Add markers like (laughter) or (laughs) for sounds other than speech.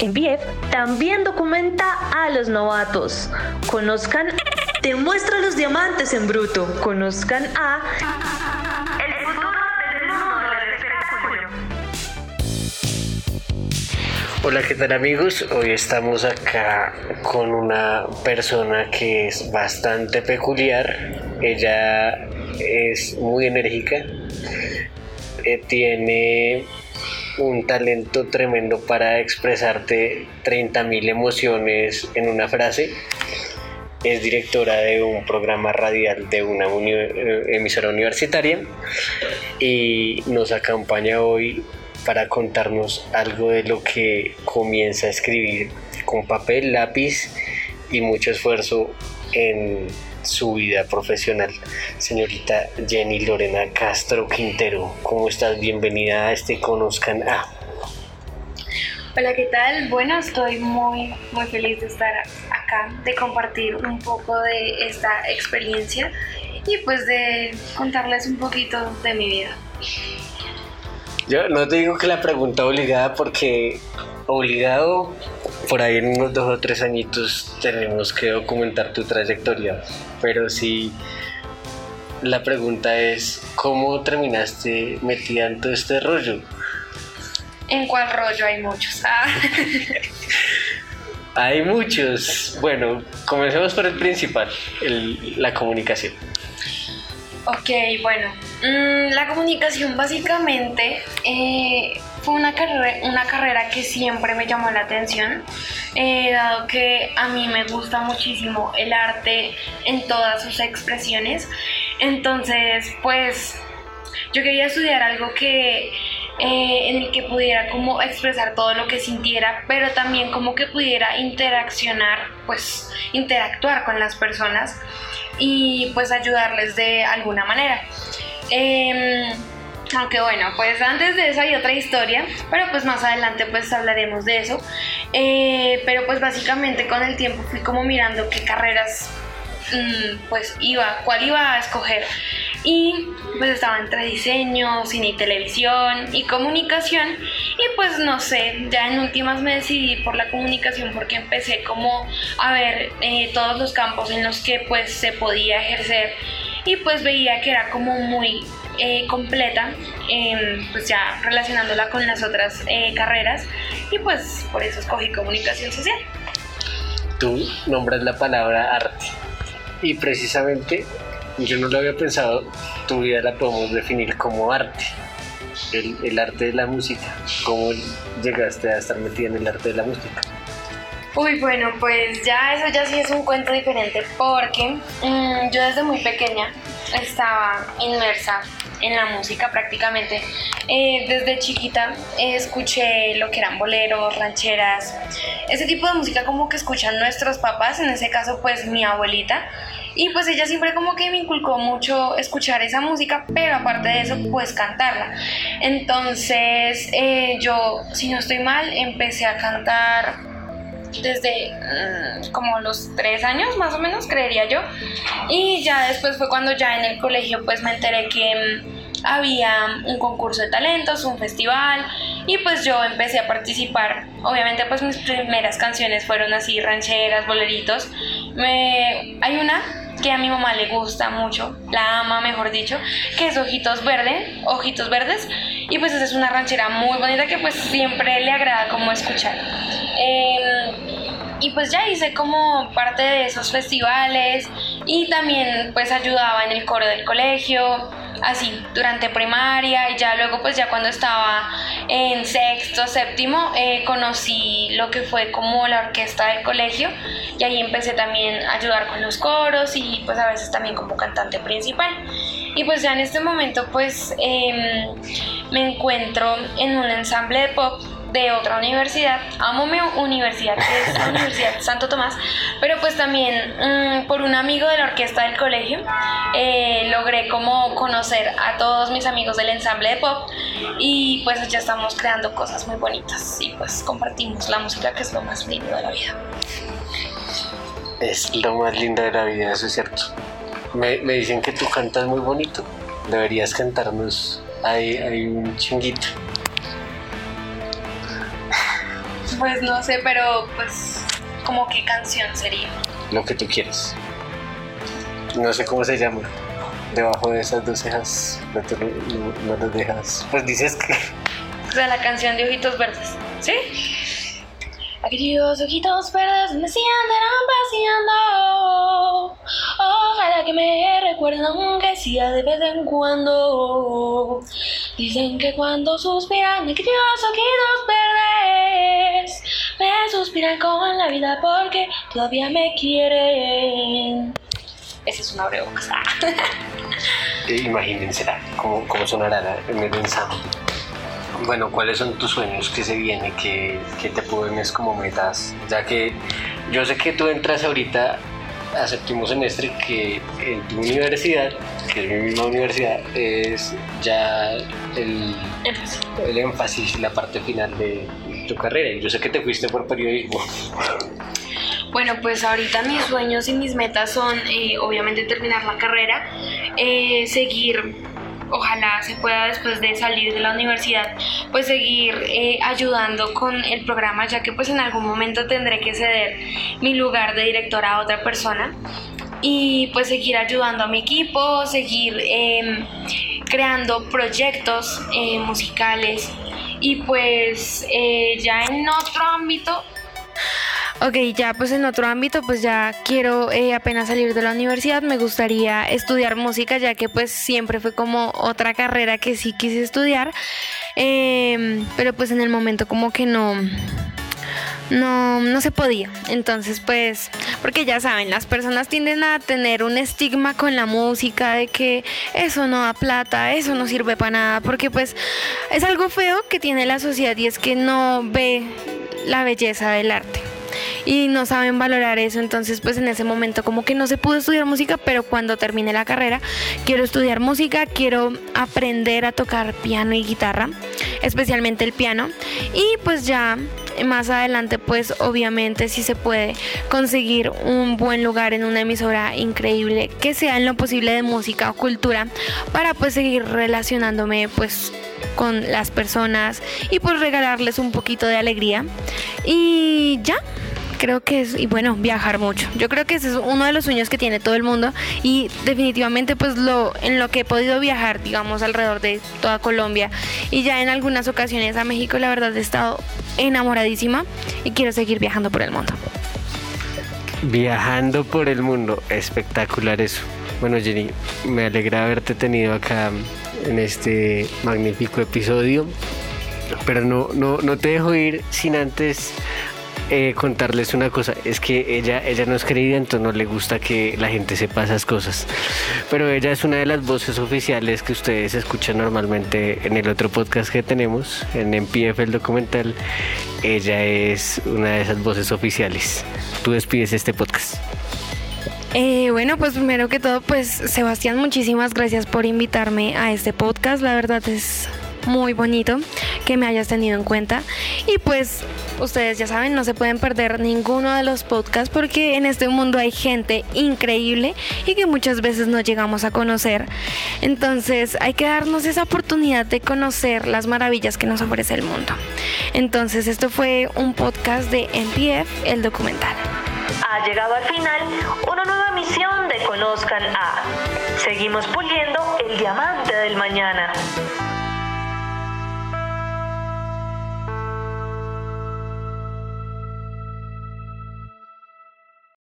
En BF también documenta a los novatos. Conozcan, te muestra los diamantes en bruto. Conozcan a el del mundo. Hola, ¿qué tal amigos? Hoy estamos acá con una persona que es bastante peculiar. Ella es muy enérgica. Eh, tiene un talento tremendo para expresarte 30.000 emociones en una frase. Es directora de un programa radial de una eh, emisora universitaria y nos acompaña hoy para contarnos algo de lo que comienza a escribir con papel, lápiz y mucho esfuerzo en su vida profesional. Señorita Jenny Lorena Castro Quintero, ¿cómo estás? Bienvenida a este Conozcan A. Hola, ¿qué tal? Bueno, estoy muy, muy feliz de estar acá, de compartir un poco de esta experiencia y pues de contarles un poquito de mi vida. Yo no te digo que la pregunta obligada porque obligado por ahí en unos dos o tres añitos tenemos que documentar tu trayectoria, pero sí la pregunta es ¿cómo terminaste metida en todo este rollo? ¿En cuál rollo? Hay muchos. Ah. (laughs) Hay muchos. Bueno, comencemos por el principal, la comunicación. Ok, bueno, la comunicación básicamente eh, fue una carrera, una carrera que siempre me llamó la atención, eh, dado que a mí me gusta muchísimo el arte en todas sus expresiones. Entonces, pues yo quería estudiar algo que eh, en el que pudiera como expresar todo lo que sintiera, pero también como que pudiera interaccionar, pues interactuar con las personas y pues ayudarles de alguna manera. Em, aunque bueno, pues antes de eso hay otra historia, pero pues más adelante pues hablaremos de eso. Eh, pero pues básicamente con el tiempo fui como mirando qué carreras mm, pues iba, cuál iba a escoger. Y pues estaba entre diseño, cine y televisión y comunicación. Y pues no sé, ya en últimas me decidí por la comunicación porque empecé como a ver eh, todos los campos en los que pues se podía ejercer y pues veía que era como muy eh, completa, em, pues ya relacionándola con las otras eh, carreras y pues por eso escogí comunicación social. Tú nombras la palabra arte y precisamente yo no lo había pensado, tu vida la podemos definir como arte. El, el arte de la música. ¿Cómo llegaste a estar metida en el arte de la música? Uy, bueno, pues ya eso ya sí es un cuento diferente porque mm, yo desde muy pequeña estaba inmersa en la música prácticamente. Eh, desde chiquita escuché lo que eran boleros, rancheras, ese tipo de música como que escuchan nuestros papás, en ese caso pues mi abuelita. Y pues ella siempre como que me inculcó mucho escuchar esa música, pero aparte de eso pues cantarla. Entonces eh, yo, si no estoy mal, empecé a cantar desde mm, como los tres años más o menos, creería yo. Y ya después fue cuando ya en el colegio pues me enteré que mm, había un concurso de talentos, un festival y pues yo empecé a participar. Obviamente pues mis primeras canciones fueron así rancheras, boleritos. Me... Hay una que a mi mamá le gusta mucho, la ama mejor dicho, que es Ojitos Verdes, Ojitos Verdes, y pues esa es una ranchera muy bonita que pues siempre le agrada como escuchar. Em, y pues ya hice como parte de esos festivales y también pues ayudaba en el coro del colegio, así durante primaria y ya luego pues ya cuando estaba en sexto, séptimo, eh, conocí lo que fue como la orquesta del colegio y ahí empecé también a ayudar con los coros y pues a veces también como cantante principal. Y pues ya en este momento pues em, me encuentro en un ensamble de pop de otra universidad, amo mi universidad, que es la (laughs) Universidad Santo Tomás, pero pues también mm, por un amigo de la orquesta del colegio eh, logré como conocer a todos mis amigos del ensamble de pop y pues ya estamos creando cosas muy bonitas y pues compartimos la música que es lo más lindo de la vida. Es lo más lindo de la vida, eso es cierto. Me, me dicen que tú cantas muy bonito. Deberías cantarnos. Hay, hay un chinguito. Pues no sé, pero pues como qué canción sería. Lo que tú quieres. No sé cómo se llama. Debajo de esas dos cejas, no, te, no, no las dejas. Pues dices que. O sea, la canción de Ojitos Verdes. ¿Sí? Aquellos ojitos verdes me sientan vaciando. Ojalá que me recuerden aunque sea de vez en cuando. Dicen que cuando suspiran aquellos ojitos verdes me suspiran con la vida porque todavía me quieren. Esa es una abrebocas. (laughs) Eh, Imagínense cómo, cómo sonará en el ensamble. Bueno, ¿cuáles son tus sueños que se vienen, que, que te pones como metas? Ya que yo sé que tú entras ahorita a séptimo semestre, que en tu universidad, que es mi misma universidad, es ya el, Énfasis. el énfasis, la parte final de tu carrera. Y yo sé que te fuiste por periodismo. Bueno, pues ahorita mis sueños y mis metas son eh, obviamente terminar la carrera, eh, seguir, ojalá se pueda después de salir de la universidad, pues seguir eh, ayudando con el programa, ya que pues en algún momento tendré que ceder mi lugar de directora a otra persona y pues seguir ayudando a mi equipo, seguir em, creando proyectos eh, musicales. Y pues eh, ya en otro ámbito Ok, ya pues en otro ámbito, pues ya quiero eh, apenas salir de la universidad, me gustaría estudiar música, ya que pues siempre fue como otra carrera que sí quise estudiar, Em, pero pues en el momento como que no, no, no se podía. Entonces, pues, porque ya saben, las personas tienden a tener un estigma con la música de que eso no da plata, eso no sirve para nada, porque pues es algo feo que tiene la sociedad y es que no ve la belleza del arte y no saben valorar eso. Entonces, pues en ese momento como que no se pudo estudiar música, pero cuando termine la carrera quiero estudiar música, quiero aprender a tocar piano y guitarra, especialmente el piano. Y pues ya más adelante, pues obviamente si se puede conseguir un buen lugar en una emisora increíble que sea en lo posible de música o cultura para pues seguir relacionándome pues con las personas y pues regalarles un poquito de alegría. Y ya, creo que es, y bueno, viajar mucho. Yo creo que ese es uno de los sueños que tiene todo el mundo y definitivamente pues lo en lo que he podido viajar, digamos, alrededor de toda Colombia y ya en algunas ocasiones a México, la verdad he estado enamoradísima y quiero seguir viajando por el mundo. Viajando por el mundo, espectacular eso. Bueno, Jenny, me alegra haberte tenido acá en este magnífico episodio, pero no, no, no te dejo ir sin antes eh, contarles una cosa. Es que ella, ella no es querida, entonces no le gusta que la gente sepa esas cosas. Pero ella es una de las voces oficiales que ustedes escuchan normalmente en el otro podcast que tenemos, en MPF el documental. Ella es una de esas voces oficiales. Tú despides este podcast. Eh, bueno, pues primero que todo, pues Sebastián, muchísimas gracias por invitarme a este podcast. La verdad es muy bonito que me hayas tenido en cuenta. Y pues ustedes ya saben, no se pueden perder ninguno de los podcasts porque en este mundo hay gente increíble y que muchas veces no llegamos a conocer. Entonces hay que darnos esa oportunidad de conocer las maravillas que nos ofrece el mundo. Entonces esto fue un podcast de NPF, el documental. Ha llegado al final una nueva misión de Conozcan a. Seguimos puliendo el diamante del mañana.